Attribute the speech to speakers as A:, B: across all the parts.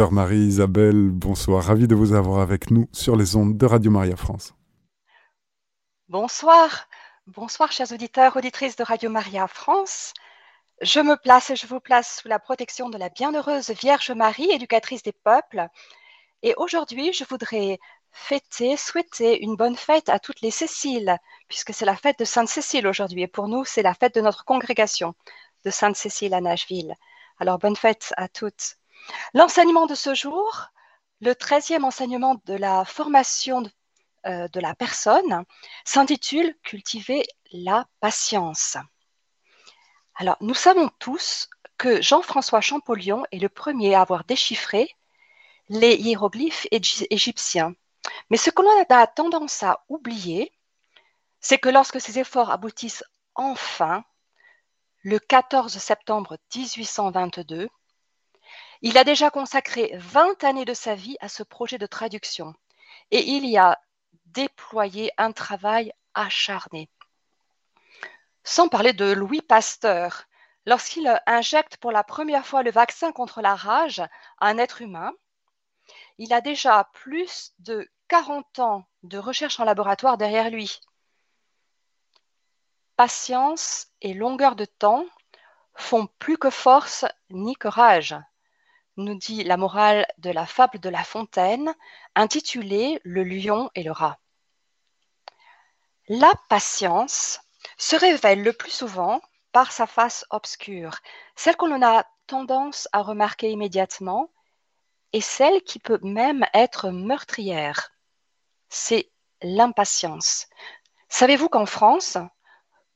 A: Sœur Marie-Isabelle, bonsoir. Ravi de vous avoir avec nous sur les ondes de Radio Maria France.
B: Bonsoir. Bonsoir, chers auditeurs, auditrices de Radio Maria France. Je me place et je vous place sous la protection de la bienheureuse Vierge Marie, éducatrice des peuples. Et aujourd'hui, je voudrais fêter, souhaiter une bonne fête à toutes les Céciles, puisque c'est la fête de Sainte Cécile aujourd'hui. Et pour nous, c'est la fête de notre congrégation de Sainte Cécile à Nashville. Alors, bonne fête à toutes. L'enseignement de ce jour, le treizième enseignement de la formation de, euh, de la personne, s'intitule Cultiver la patience. Alors, nous savons tous que Jean-François Champollion est le premier à avoir déchiffré les hiéroglyphes égyptiens. Mais ce que l'on a tendance à oublier, c'est que lorsque ces efforts aboutissent enfin, le 14 septembre 1822, il a déjà consacré 20 années de sa vie à ce projet de traduction et il y a déployé un travail acharné. Sans parler de Louis Pasteur, lorsqu'il injecte pour la première fois le vaccin contre la rage à un être humain, il a déjà plus de 40 ans de recherche en laboratoire derrière lui. Patience et longueur de temps font plus que force ni que rage nous dit la morale de la fable de La Fontaine, intitulée Le lion et le rat. La patience se révèle le plus souvent par sa face obscure, celle qu'on a tendance à remarquer immédiatement et celle qui peut même être meurtrière. C'est l'impatience. Savez-vous qu'en France,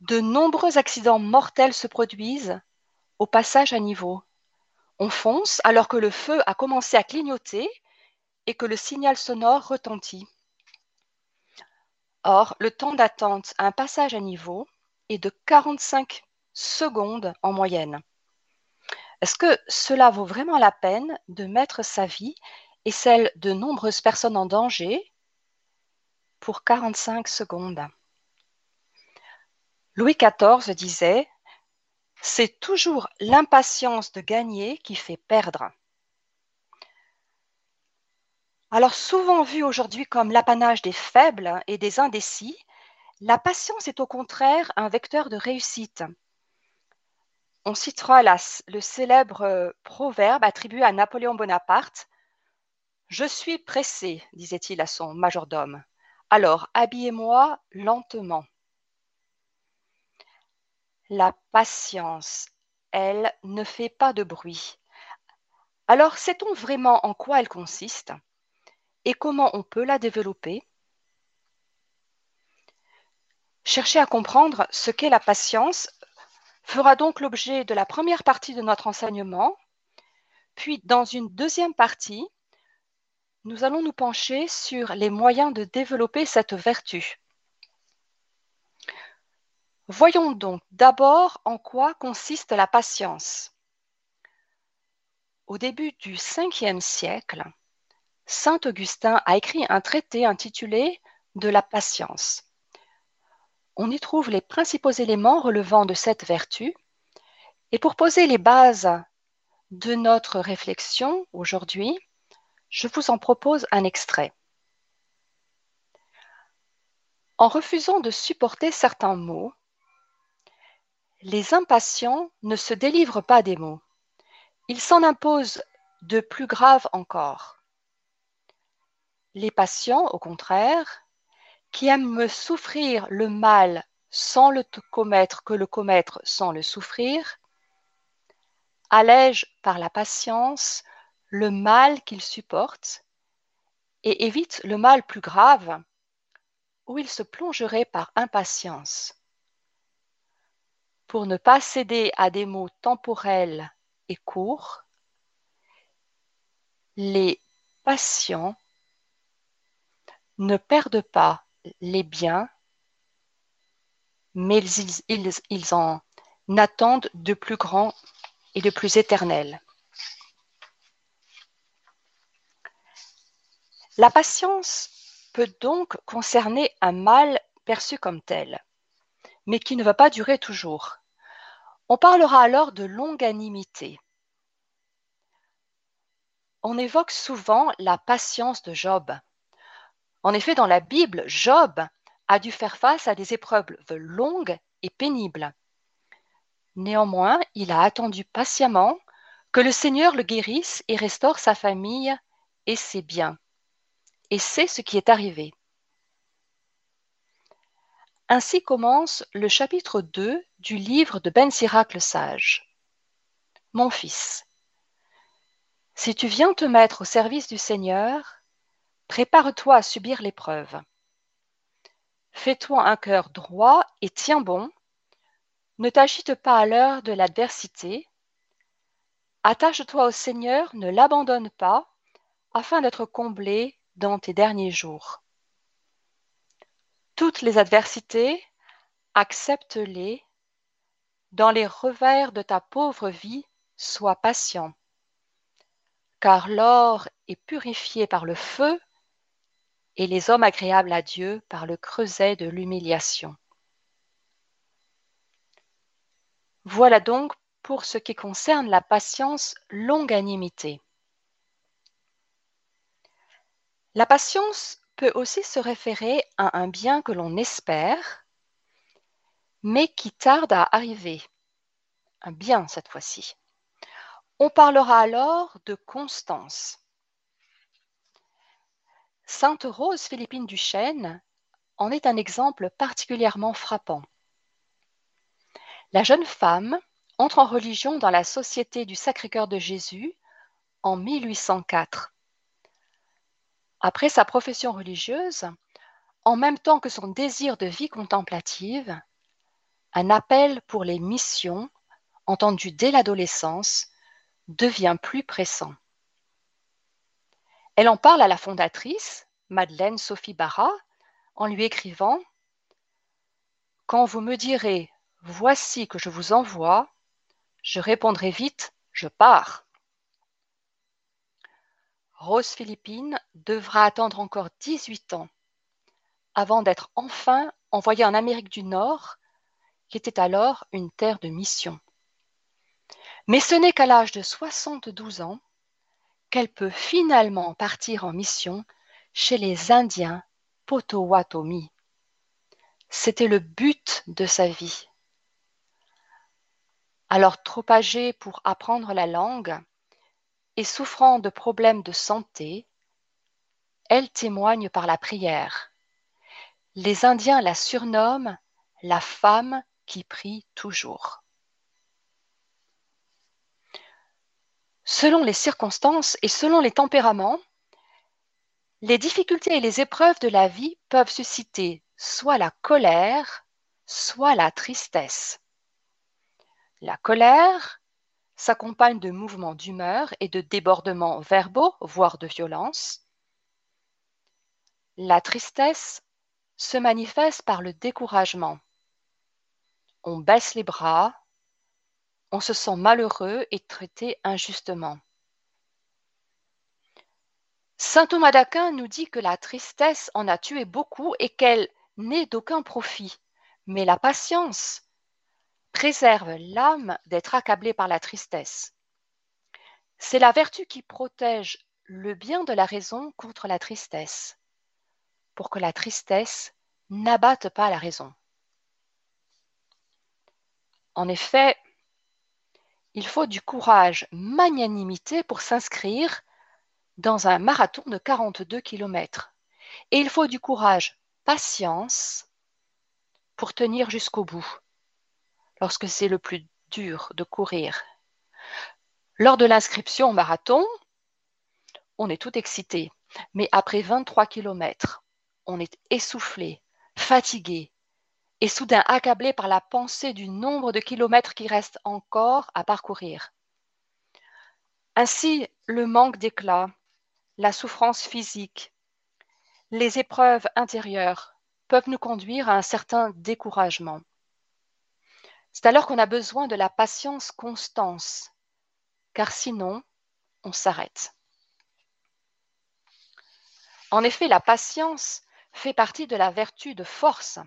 B: de nombreux accidents mortels se produisent au passage à niveau? On fonce alors que le feu a commencé à clignoter et que le signal sonore retentit. Or, le temps d'attente à un passage à niveau est de 45 secondes en moyenne. Est-ce que cela vaut vraiment la peine de mettre sa vie et celle de nombreuses personnes en danger pour 45 secondes? Louis XIV disait c'est toujours l'impatience de gagner qui fait perdre. Alors souvent vu aujourd'hui comme l'apanage des faibles et des indécis, la patience est au contraire un vecteur de réussite. On citera le célèbre euh, proverbe attribué à Napoléon Bonaparte. Je suis pressé, disait-il à son majordome. Alors habillez-moi lentement. La patience, elle, ne fait pas de bruit. Alors, sait-on vraiment en quoi elle consiste et comment on peut la développer? Chercher à comprendre ce qu'est la patience fera donc l'objet de la première partie de notre enseignement. Puis, dans une deuxième partie, nous allons nous pencher sur les moyens de développer cette vertu. Voyons donc d'abord en quoi consiste la patience. Au début du Ve siècle, Saint Augustin a écrit un traité intitulé De la patience. On y trouve les principaux éléments relevant de cette vertu, et pour poser les bases de notre réflexion aujourd'hui, je vous en propose un extrait. En refusant de supporter certains mots, les impatients ne se délivrent pas des mots. Ils s'en imposent de plus graves encore. Les patients, au contraire, qui aiment souffrir le mal sans le commettre que le commettre sans le souffrir, allègent par la patience le mal qu'ils supportent et évitent le mal plus grave où ils se plongeraient par impatience pour ne pas céder à des mots temporels et courts, les patients ne perdent pas les biens, mais ils, en attendent de plus grands et de plus éternels. La patience peut donc concerner un mal perçu comme tel, mais qui ne va pas durer toujours. On parlera alors de longanimité. on évoque souvent la patience de Job. En effet, dans la Bible, Job a dû faire face à des épreuves longues et pénibles. Néanmoins, il a attendu patiemment que le Seigneur le guérisse et restaure sa famille et ses biens. Et c'est ce qui est arrivé. Ainsi commence le chapitre 2 du livre de Ben Sirac le sage. Mon fils, si tu viens te mettre au service du Seigneur, prépare-toi à subir l'épreuve. Fais-toi un cœur droit et tiens bon. Ne t'agite pas à l'heure de l'adversité. Attache-toi au Seigneur, ne l'abandonne pas, afin d'être comblé dans tes derniers jours. Toutes les adversités, accepte-les. Dans les revers de ta pauvre vie, sois patient car l'or est purifié par le feu et les hommes agréables à Dieu par le creuset de l'humiliation. Voilà donc pour ce qui concerne la patience longanimité. La patience peut aussi se référer à un bien que l'on espère, mais qui tarde à arriver. Un bien cette fois-ci. On parlera alors de constance. Sainte Rose Philippine Duchesne en est un exemple particulièrement frappant. La jeune femme entre en religion dans la Société du Sacré-Cœur de Jésus en 1804. Après sa profession religieuse, en même temps que son désir de vie contemplative, un appel pour les missions, entendu dès l'adolescence, devient plus pressant. Elle en parle à la fondatrice, Madeleine Sophie Barra, en lui écrivant Quand vous me direz Voici que je vous envoie, je répondrai vite Je pars. Rose Philippine devra attendre encore 18 ans avant d'être enfin envoyée en Amérique du Nord, qui était alors une terre de mission. Mais ce n'est qu'à l'âge de 72 ans qu'elle peut finalement partir en mission chez les Indiens Potawatomi. C'était le but de sa vie. Alors trop âgée pour apprendre la langue souffrant de problèmes de santé, elle témoigne par la prière. Les Indiens la surnomment la femme qui prie toujours. selon les circonstances et selon les tempéraments, les difficultés et les épreuves de la vie peuvent susciter soit la colère, soit la tristesse. La colère s'accompagne de mouvements d'humeur et de débordements verbaux, voire de violence. La tristesse se manifeste par le découragement. On baisse les bras, on se sent malheureux et traité injustement. Saint Thomas d'Aquin nous dit que la tristesse en a tué beaucoup et qu'elle n'est d'aucun profit. Mais la patience préserve l'âme d'être accablée par la tristesse. C'est la vertu qui protège le bien de la raison contre la tristesse, pour que la tristesse n'abatte pas la raison. En effet, il faut du courage, magnanimité pour s'inscrire dans un marathon de 42 km. Et il faut du courage, patience pour tenir jusqu'au bout, lorsque c'est le plus dur de courir. Lors de l'inscription au marathon, on est tout excité, mais après 23 km, on est essoufflé, fatigué, et soudain accablé par la pensée du nombre de kilomètres qui restent encore à parcourir. Ainsi, le manque d'éclat, la souffrance physique, les épreuves intérieures peuvent nous conduire à un certain découragement. C'est alors qu'on a besoin de la patience constance, car sinon, on s'arrête. En effet, la patience fait partie de la vertu de force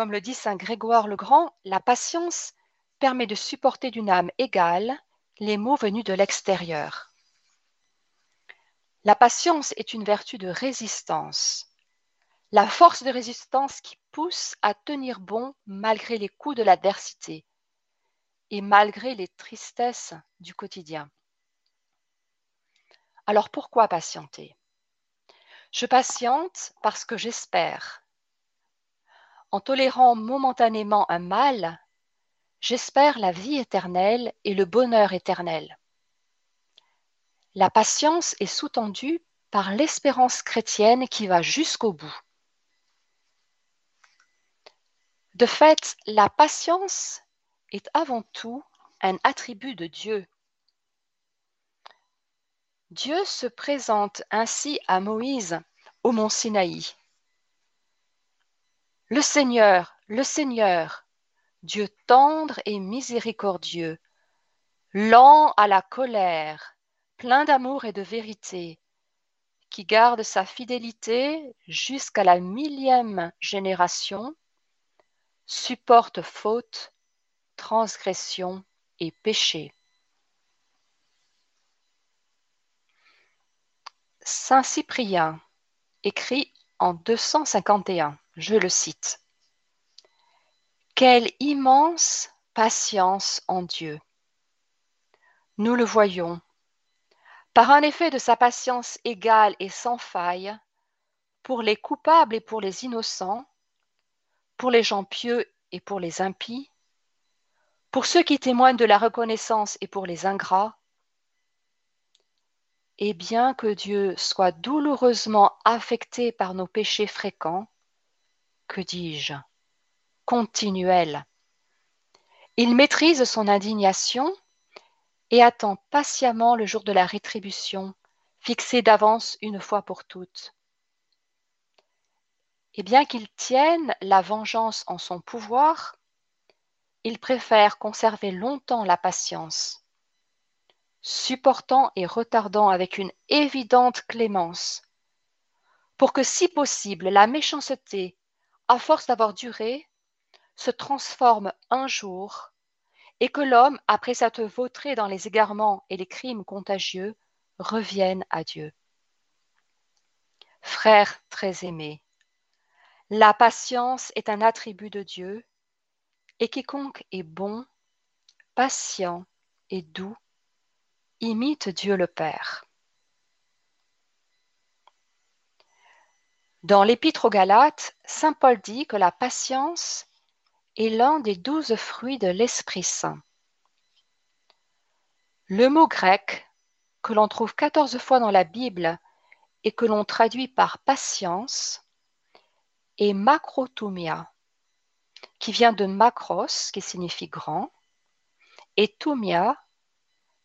B: comme le dit saint Grégoire le Grand, la patience permet de supporter d'une âme égale les maux venus de l'extérieur. La patience est une vertu de résistance, la force de résistance qui pousse à tenir bon malgré les coups de l'adversité et malgré les tristesses du quotidien. Alors pourquoi patienter? Je patiente parce que j'espère. En tolérant momentanément un mal, j'espère la vie éternelle et le bonheur éternel. La patience est sous-tendue par l'espérance chrétienne qui va jusqu'au bout. De fait, la patience est avant tout un attribut de Dieu. Dieu se présente ainsi à Moïse au mont Sinaï. Le Seigneur, le Seigneur, Dieu tendre et miséricordieux, lent à la colère, plein d'amour et de vérité, qui garde sa fidélité jusqu'à la millième génération supporte faute, transgression et péché. Saint Cyprien écrit en 251, je le cite, Quelle immense patience en Dieu. Nous le voyons, par un effet de sa patience égale et sans faille, pour les coupables et pour les innocents, pour les gens pieux et pour les impies, pour ceux qui témoignent de la reconnaissance et pour les ingrats. Et bien que Dieu soit douloureusement affecté par nos péchés fréquents, que dis-je, continuels, il maîtrise son indignation et attend patiemment le jour de la rétribution, fixé d'avance une fois pour toutes et bien qu'il tienne la vengeance en son pouvoir, il préfère conserver longtemps la patience, supportant et retardant avec une évidente clémence, pour que si possible la méchanceté, à force d'avoir duré, se transforme un jour, et que l'homme, après s'être vautré dans les égarements et les crimes contagieux, revienne à Dieu. Frères très aimés, la patience est un attribut de Dieu, et quiconque est bon, patient et doux imite Dieu le Père. Dans l'Épître aux Galates, Saint Paul dit que la patience est l'un des douze fruits de l'Esprit Saint. Le mot grec, que l'on trouve quatorze fois dans la Bible et que l'on traduit par patience, et macrotomia, qui vient de macros, qui signifie grand, et tomia,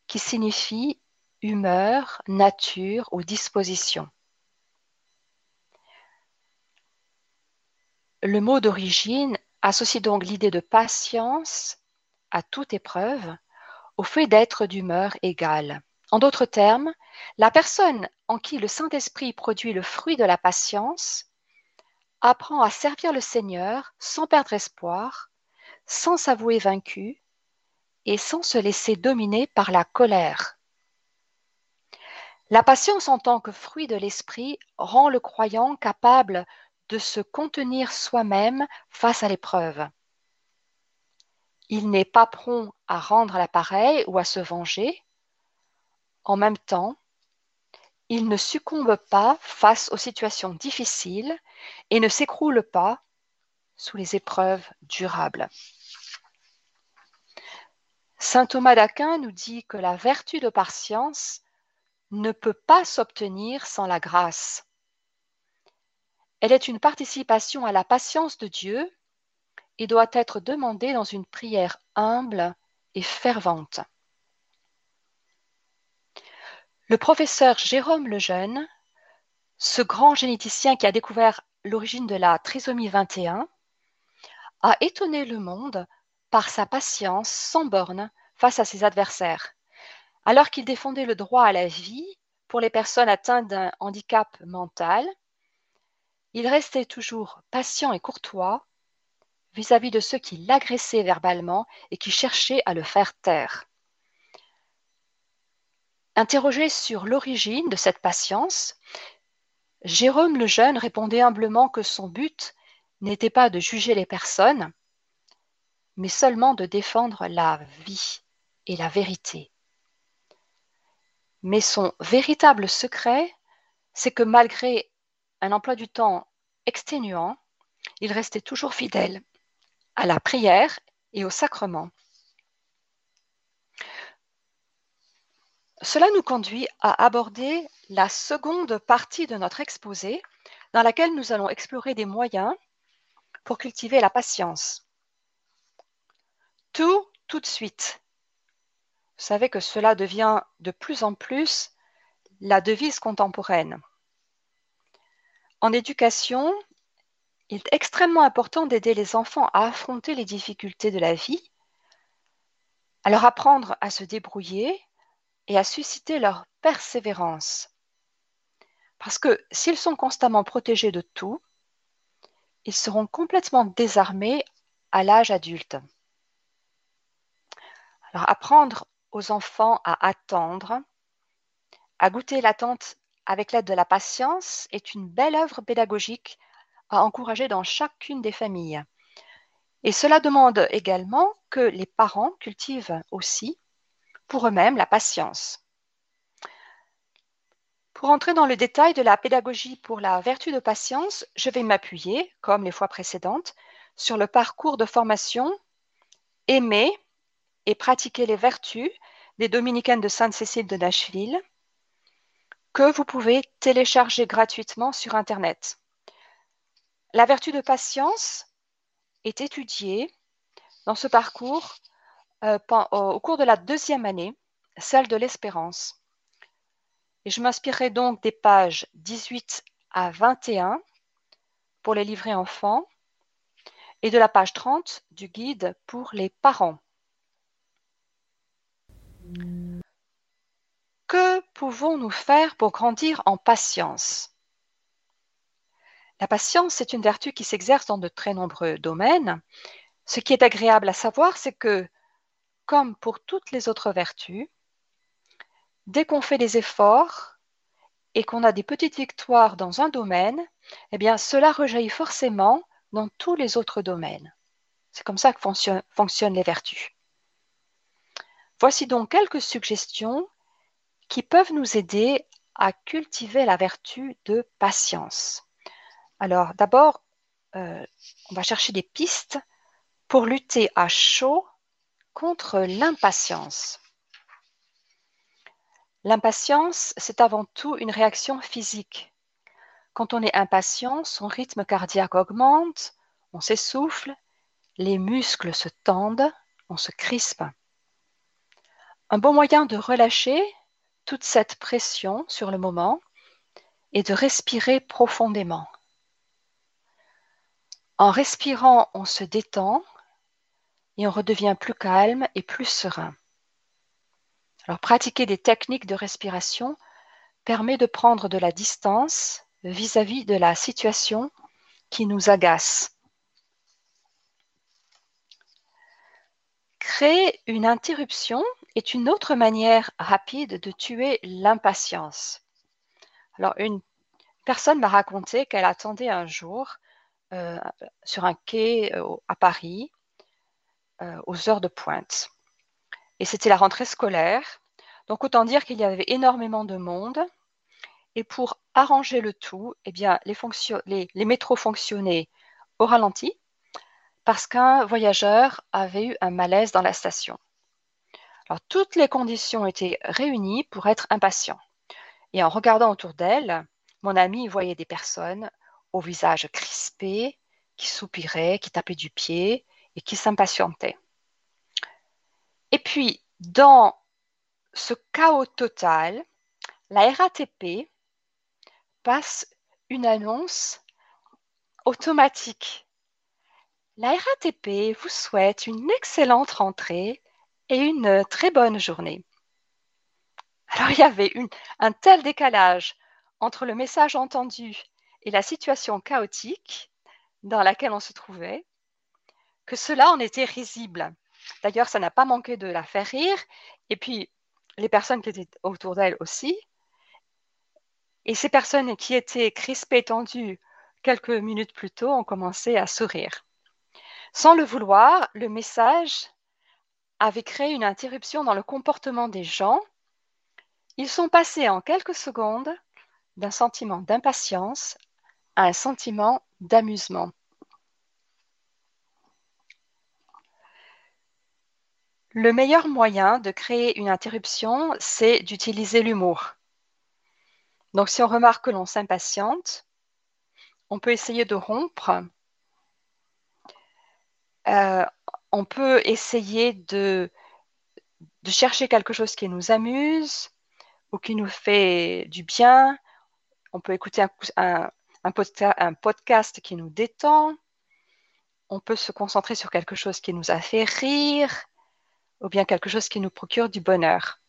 B: qui signifie humeur, nature ou disposition. Le mot d'origine associe donc l'idée de patience à toute épreuve au fait d'être d'humeur égale. En d'autres termes, la personne en qui le Saint-Esprit produit le fruit de la patience apprend à servir le Seigneur sans perdre espoir, sans s'avouer vaincu et sans se laisser dominer par la colère. La patience en tant que fruit de l'esprit rend le croyant capable de se contenir soi-même face à l'épreuve. Il n'est pas prompt à rendre l'appareil ou à se venger. En même temps, il ne succombe pas face aux situations difficiles et ne s'écroule pas sous les épreuves durables. Saint Thomas d'Aquin nous dit que la vertu de patience ne peut pas s'obtenir sans la grâce. Elle est une participation à la patience de Dieu et doit être demandée dans une prière humble et fervente. Le professeur Jérôme Lejeune, ce grand généticien qui a découvert l'origine de la trisomie 21, a étonné le monde par sa patience sans borne face à ses adversaires. Alors qu'il défendait le droit à la vie pour les personnes atteintes d'un handicap mental, il restait toujours patient et courtois vis-à-vis -vis de ceux qui l'agressaient verbalement et qui cherchaient à le faire taire. Interrogé sur l'origine de cette patience, Jérôme le Jeune répondait humblement que son but n'était pas de juger les personnes, mais seulement de défendre la vie et la vérité. Mais son véritable secret, c'est que malgré un emploi du temps exténuant, il restait toujours fidèle à la prière et au sacrement. Cela nous conduit à aborder la seconde partie de notre exposé, dans laquelle nous allons explorer des moyens pour cultiver la patience. Tout, tout de suite. Vous savez que cela devient de plus en plus la devise contemporaine. En éducation, il est extrêmement important d'aider les enfants à affronter les difficultés de la vie, à leur apprendre à se débrouiller et à susciter leur persévérance. Parce que s'ils sont constamment protégés de tout, ils seront complètement désarmés à l'âge adulte. Alors apprendre aux enfants à attendre, à goûter l'attente avec l'aide de la patience est une belle œuvre pédagogique à encourager dans chacune des familles. Et cela demande également que les parents cultivent aussi pour eux-mêmes la patience. Pour entrer dans le détail de la pédagogie pour la vertu de patience, je vais m'appuyer, comme les fois précédentes, sur le parcours de formation Aimer et pratiquer les vertus des dominicaines de Sainte-Cécile de Nashville, que vous pouvez télécharger gratuitement sur Internet. La vertu de patience est étudiée dans ce parcours euh, au cours de la deuxième année, celle de l'espérance. Et je m'inspirerai donc des pages 18 à 21 pour les livrets enfants et de la page 30 du guide pour les parents. Que pouvons-nous faire pour grandir en patience? La patience, c'est une vertu qui s'exerce dans de très nombreux domaines. Ce qui est agréable à savoir, c'est que comme pour toutes les autres vertus, dès qu'on fait des efforts et qu'on a des petites victoires dans un domaine, eh bien, cela rejaillit forcément dans tous les autres domaines. C'est comme ça que fonctionnent les vertus. Voici donc quelques suggestions qui peuvent nous aider à cultiver la vertu de patience. Alors d'abord, euh, on va chercher des pistes pour lutter à chaud contre l'impatience. L'impatience, c'est avant tout une réaction physique. Quand on est impatient, son rythme cardiaque augmente, on s'essouffle, les muscles se tendent, on se crispe. Un bon moyen de relâcher toute cette pression sur le moment est de respirer profondément. En respirant, on se détend et on redevient plus calme et plus serein. Alors pratiquer des techniques de respiration permet de prendre de la distance vis-à-vis de la situation qui nous agace. Créer une interruption est une autre manière rapide de tuer l'impatience. Alors une personne m'a raconté qu'elle attendait un jour euh, sur un quai euh, à Paris euh, aux heures de pointe. Et c'était la rentrée scolaire. Donc autant dire qu'il y avait énormément de monde. Et pour arranger le tout, eh bien, les, les métros fonctionnaient au ralenti parce qu'un voyageur avait eu un malaise dans la station. Alors toutes les conditions étaient réunies pour être impatient. Et en regardant autour d'elle, mon ami voyait des personnes au visage crispé, qui soupiraient, qui tapaient du pied, et qui s'impatientait. Et puis, dans ce chaos total, la RATP passe une annonce automatique. La RATP vous souhaite une excellente rentrée et une très bonne journée. Alors il y avait un tel décalage entre le message entendu et la situation chaotique dans laquelle on se trouvait que cela en était risible. D'ailleurs, ça n'a pas manqué de la faire rire. Et puis, les personnes qui étaient autour d'elle aussi. Et ces personnes qui étaient crispées, tendues quelques minutes plus tôt ont commencé à sourire. Sans le vouloir, le message avait créé une interruption dans le comportement des gens. Ils sont passés en quelques secondes d'un sentiment d'impatience à un sentiment d'amusement. Le meilleur moyen de créer une interruption, c'est d'utiliser l'humour. Donc si on remarque que l'on s'impatiente, on peut essayer de rompre. Euh, on peut essayer de, chercher quelque chose qui nous amuse ou qui nous fait du bien. On peut écouter un podcast qui nous détend. On peut se concentrer sur quelque chose qui nous a fait rire ou bien quelque chose qui nous procure du bonheur.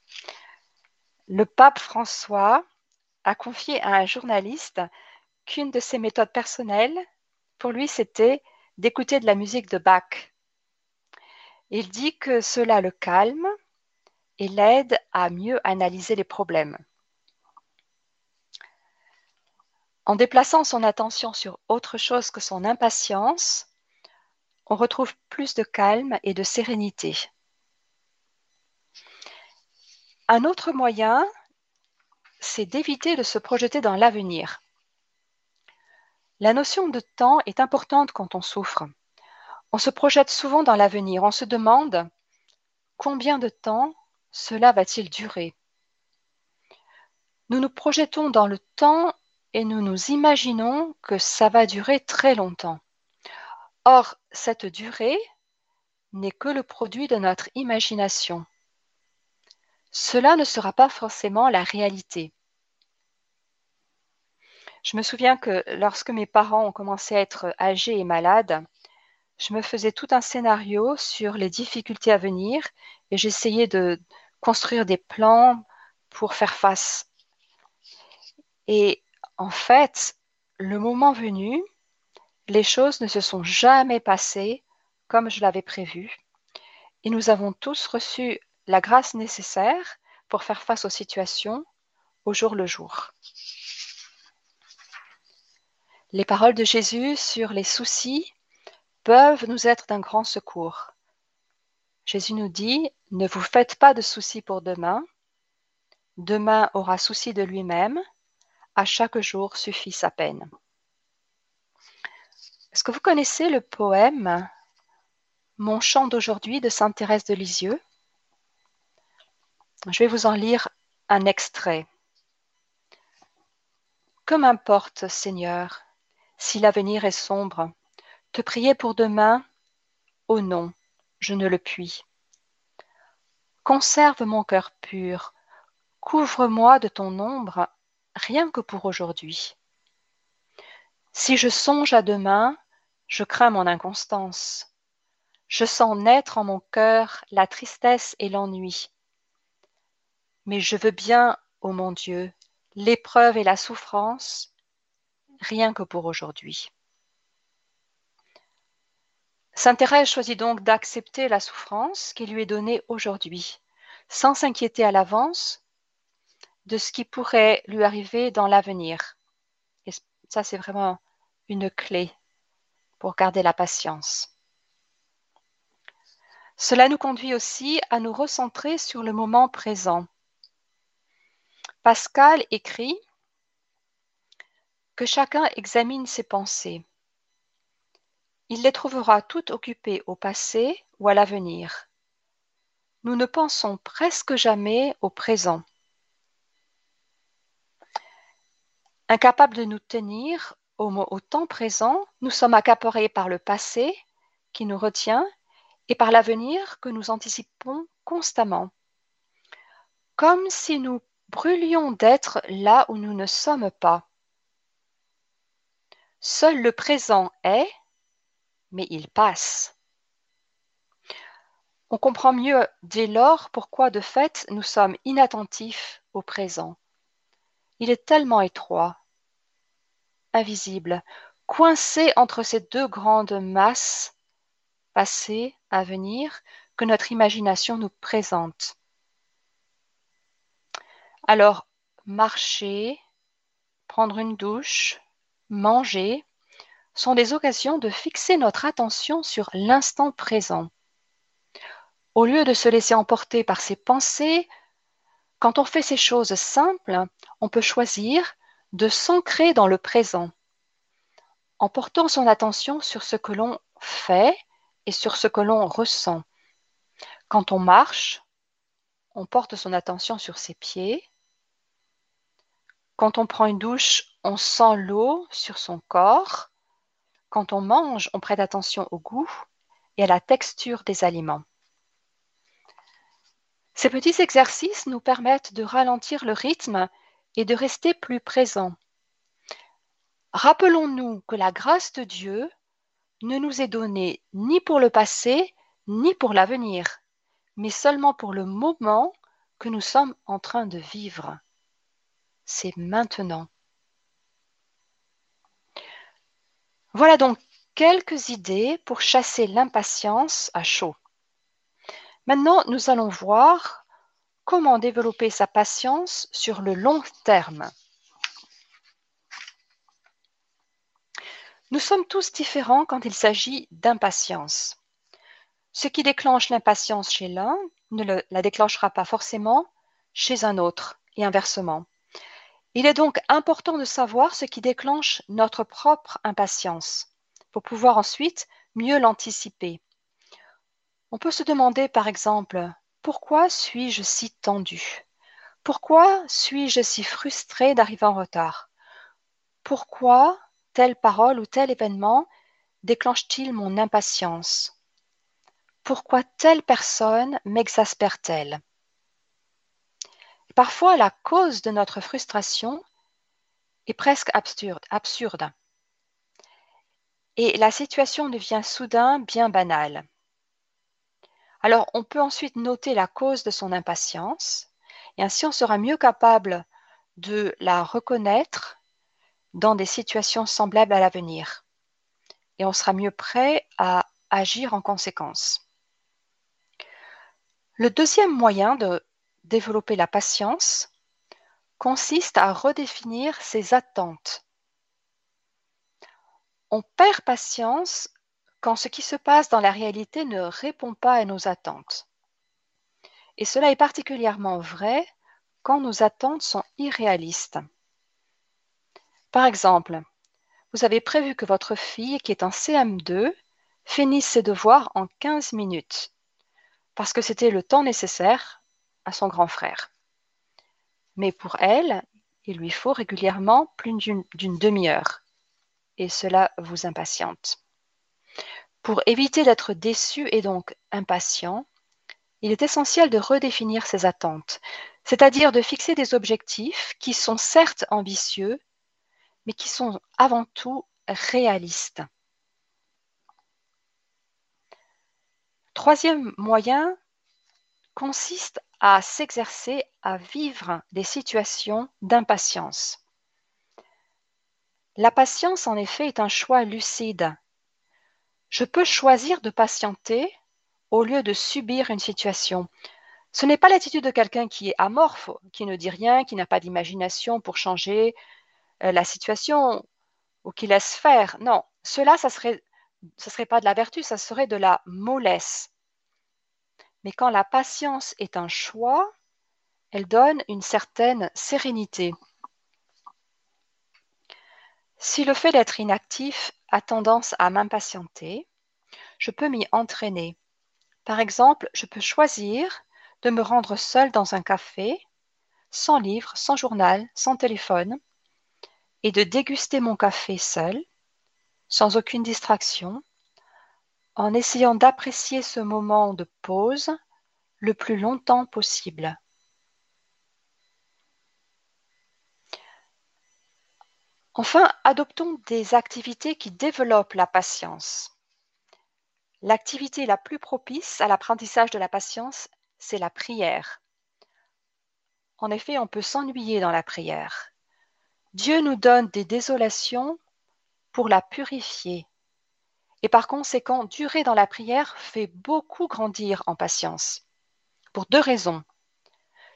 B: Le pape François a confié à un journaliste qu'une de ses méthodes personnelles, pour lui, c'était d'écouter de la musique de Bach. Il dit que cela le calme et l'aide à mieux analyser les problèmes. En déplaçant son attention sur autre chose que son impatience, on retrouve plus de calme et de sérénité. Un autre moyen, c'est d'éviter de se projeter dans l'avenir. La notion de temps est importante quand on souffre. On se projette souvent dans l'avenir. On se demande combien de temps cela va-t-il durer Nous nous projetons dans le temps et nous nous imaginons que ça va durer très longtemps. Or, cette durée n'est que le produit de notre imagination cela ne sera pas forcément la réalité. Je me souviens que lorsque mes parents ont commencé à être âgés et malades, je me faisais tout un scénario sur les difficultés à venir et j'essayais de construire des plans pour faire face. Et en fait, le moment venu, les choses ne se sont jamais passées comme je l'avais prévu. Et nous avons tous reçu la grâce nécessaire pour faire face aux situations au jour le jour. Les paroles de Jésus sur les soucis peuvent nous être d'un grand secours. Jésus nous dit, ne vous faites pas de soucis pour demain. Demain aura souci de lui-même. À chaque jour suffit sa peine. Est-ce que vous connaissez le poème Mon chant d'aujourd'hui de Sainte Thérèse de Lisieux? Je vais vous en lire un extrait. Que m'importe, Seigneur, si l'avenir est sombre, te prier pour demain, oh non, je ne le puis. Conserve mon cœur pur, couvre-moi de ton ombre, rien que pour aujourd'hui. Si je songe à demain, je crains mon inconstance. Je sens naître en mon cœur la tristesse et l'ennui mais je veux bien, ô mon Dieu, l'épreuve et la souffrance, rien que pour aujourd'hui. Sainte Thérèse choisit donc d'accepter la souffrance qui lui est donnée aujourd'hui, sans s'inquiéter à l'avance de ce qui pourrait lui arriver dans l'avenir. Et ça, c'est vraiment une clé pour garder la patience. Cela nous conduit aussi à nous recentrer sur le moment présent Pascal écrit que chacun examine ses pensées. Il les trouvera toutes occupées au passé ou à l'avenir. Nous ne pensons presque jamais au présent. Incapables de nous tenir au, temps présent, nous sommes accaparés par le passé qui nous retient et par l'avenir que nous anticipons constamment. Comme si nous brûlions d'être là où nous ne sommes pas. Seul le présent est, mais il passe. On comprend mieux dès lors pourquoi de fait nous sommes inattentifs au présent. Il est tellement étroit, invisible, coincé entre ces deux grandes masses, passé, à venir, que notre imagination nous présente. Alors, marcher, prendre une douche, manger sont des occasions de fixer notre attention sur l'instant présent. Au lieu de se laisser emporter par ses pensées, quand on fait ces choses simples, on peut choisir de s'ancrer dans le présent en portant son attention sur ce que l'on fait et sur ce que l'on ressent. Quand on marche, on porte son attention sur ses pieds. Quand on prend une douche, on sent l'eau sur son corps. Quand on mange, on prête attention au goût et à la texture des aliments. Ces petits exercices nous permettent de ralentir le rythme et de rester plus présents. Rappelons-nous que la grâce de Dieu ne nous est donnée ni pour le passé, ni pour l'avenir, mais seulement pour le moment que nous sommes en train de vivre. C'est maintenant. Voilà donc quelques idées pour chasser l'impatience à chaud. Maintenant, nous allons voir comment développer sa patience sur le long terme. Nous sommes tous différents quand il s'agit d'impatience. Ce qui déclenche l'impatience chez l'un ne la déclenchera pas forcément chez un autre et inversement. Il est donc important de savoir ce qui déclenche notre propre impatience pour pouvoir ensuite mieux l'anticiper. On peut se demander par exemple pourquoi suis-je si tendu? Pourquoi suis-je si frustré d'arriver en retard? Pourquoi telle parole ou tel événement déclenche-t-il mon impatience? Pourquoi telle personne m'exaspère-t-elle? Parfois, la cause de notre frustration est presque absurde, absurde. Et la situation devient soudain bien banale. Alors, on peut ensuite noter la cause de son impatience, et ainsi on sera mieux capable de la reconnaître dans des situations semblables à l'avenir. Et on sera mieux prêt à agir en conséquence. Le deuxième moyen de développer la patience consiste à redéfinir ses attentes. On perd patience quand ce qui se passe dans la réalité ne répond pas à nos attentes. Et cela est particulièrement vrai quand nos attentes sont irréalistes. Par exemple, vous avez prévu que votre fille, qui est en CM2, finisse ses devoirs en 15 minutes, parce que c'était le temps nécessaire à son grand frère. Mais pour elle, il lui faut régulièrement plus d'une demi-heure, et cela vous impatiente. Pour éviter d'être déçu et donc impatient, il est essentiel de redéfinir ses attentes, c'est-à-dire de fixer des objectifs qui sont certes ambitieux, mais qui sont avant tout réalistes. Troisième moyen consiste à s'exercer à vivre des situations d'impatience. La patience, en effet, est un choix lucide. Je peux choisir de patienter au lieu de subir une situation. Ce n'est pas l'attitude de quelqu'un qui est amorphe, qui ne dit rien, qui n'a pas d'imagination pour changer euh, la situation ou qui laisse faire. Non, cela, ça serait, serait pas de la vertu, ça serait de la mollesse. Mais quand la patience est un choix, elle donne une certaine sérénité. Si le fait d'être inactif a tendance à m'impatienter, je peux m'y entraîner. Par exemple, je peux choisir de me rendre seul dans un café, sans livre, sans journal, sans téléphone, et de déguster mon café seul, sans aucune distraction, en essayant d'apprécier ce moment de pause le plus longtemps possible. Enfin, adoptons des activités qui développent la patience. L'activité la plus propice à l'apprentissage de la patience, c'est la prière. En effet, on peut s'ennuyer dans la prière. Dieu nous donne des désolations pour la purifier. Et par conséquent, durer dans la prière fait beaucoup grandir en patience. Pour deux raisons.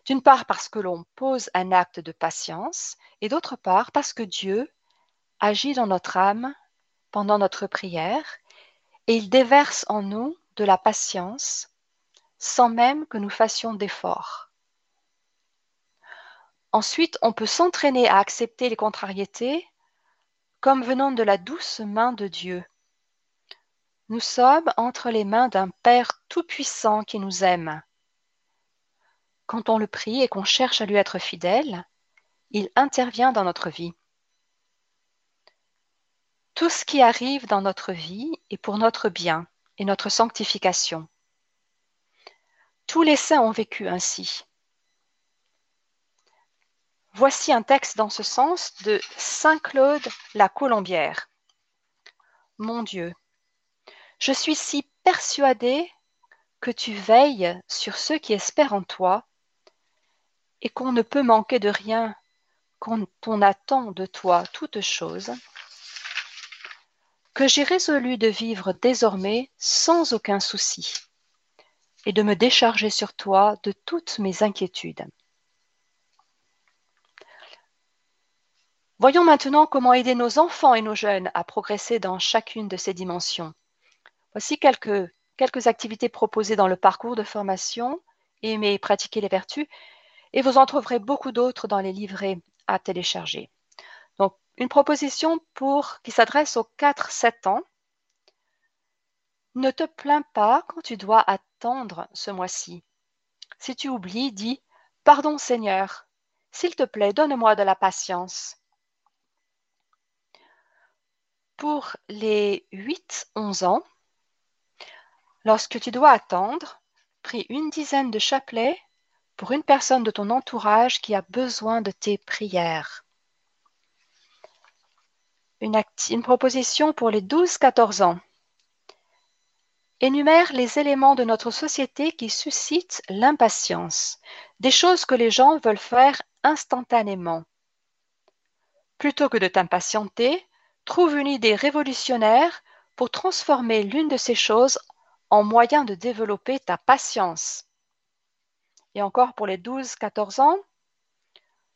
B: D'une part parce que l'on pose un acte de patience et d'autre part parce que Dieu agit dans notre âme pendant notre prière et il déverse en nous de la patience sans même que nous fassions d'efforts. Ensuite, on peut s'entraîner à accepter les contrariétés comme venant de la douce main de Dieu. Nous sommes entre les mains d'un Père tout-puissant qui nous aime. Quand on le prie et qu'on cherche à lui être fidèle, il intervient dans notre vie. Tout ce qui arrive dans notre vie est pour notre bien et notre sanctification. Tous les saints ont vécu ainsi. Voici un texte dans ce sens de Saint Claude la Colombière. Mon Dieu, je suis si persuadé que tu veilles sur ceux qui espèrent en toi et qu'on ne peut manquer de rien quand on attend de toi toute chose, que j'ai résolu de vivre désormais sans aucun souci et de me décharger sur toi de toutes mes inquiétudes. Voyons maintenant comment aider nos enfants et nos jeunes à progresser dans chacune de ces dimensions. Voici quelques, activités proposées dans le parcours de formation Aimer et pratiquer les vertus, et vous en trouverez beaucoup d'autres dans les livrets à télécharger. Donc, une proposition qui s'adresse aux 4-7 ans. Ne te plains pas quand tu dois attendre ce mois-ci. Si tu oublies, dis Pardon Seigneur, s'il te plaît, donne-moi de la patience. Pour les 8-11 ans, lorsque tu dois attendre, prie une dizaine de chapelets pour une personne de ton entourage qui a besoin de tes prières. Une, proposition pour les 12-14 ans. Énumère les éléments de notre société qui suscitent l'impatience, des choses que les gens veulent faire instantanément. Plutôt que de t'impatienter, trouve une idée révolutionnaire pour transformer l'une de ces choses en moyen de développer ta patience. Et encore pour les 12-14 ans,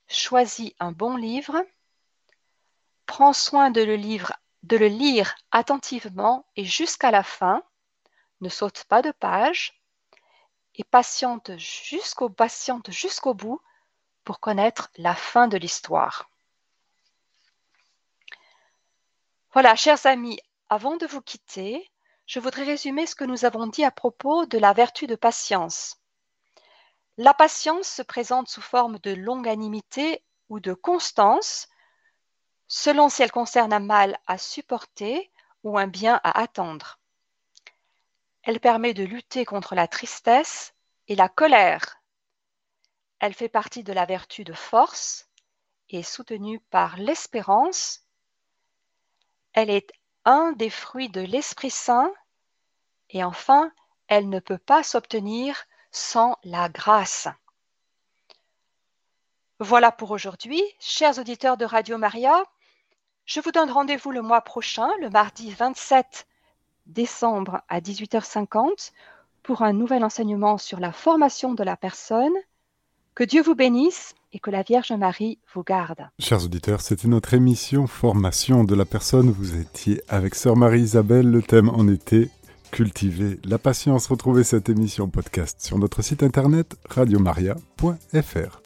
B: choisis un bon livre, prends soin de le, lire attentivement et jusqu'à la fin, ne saute pas de page et patiente patiente jusqu'au bout pour connaître la fin de l'histoire. Voilà, chers amis, avant de vous quitter, je voudrais résumer ce que nous avons dit à propos de la vertu de patience. La patience se présente sous forme de longanimité ou de constance, selon si elle concerne un mal à supporter ou un bien à attendre. Elle permet de lutter contre la tristesse et la colère. Elle fait partie de la vertu de force et soutenue par l'espérance elle est un des fruits de l'Esprit Saint et enfin, elle ne peut pas s'obtenir sans la grâce. Voilà pour aujourd'hui, chers auditeurs de Radio Maria. Je vous donne rendez-vous le mois prochain, le mardi 27 décembre à 18h50, pour un nouvel enseignement sur la formation de la personne. Que Dieu vous bénisse et que la Vierge Marie vous garde.
A: Chers auditeurs, c'était notre émission Formation de la personne. Vous étiez avec Sœur Marie-Isabelle. Le thème en était Cultiver la patience. Retrouvez cette émission podcast sur notre site internet radiomaria.fr.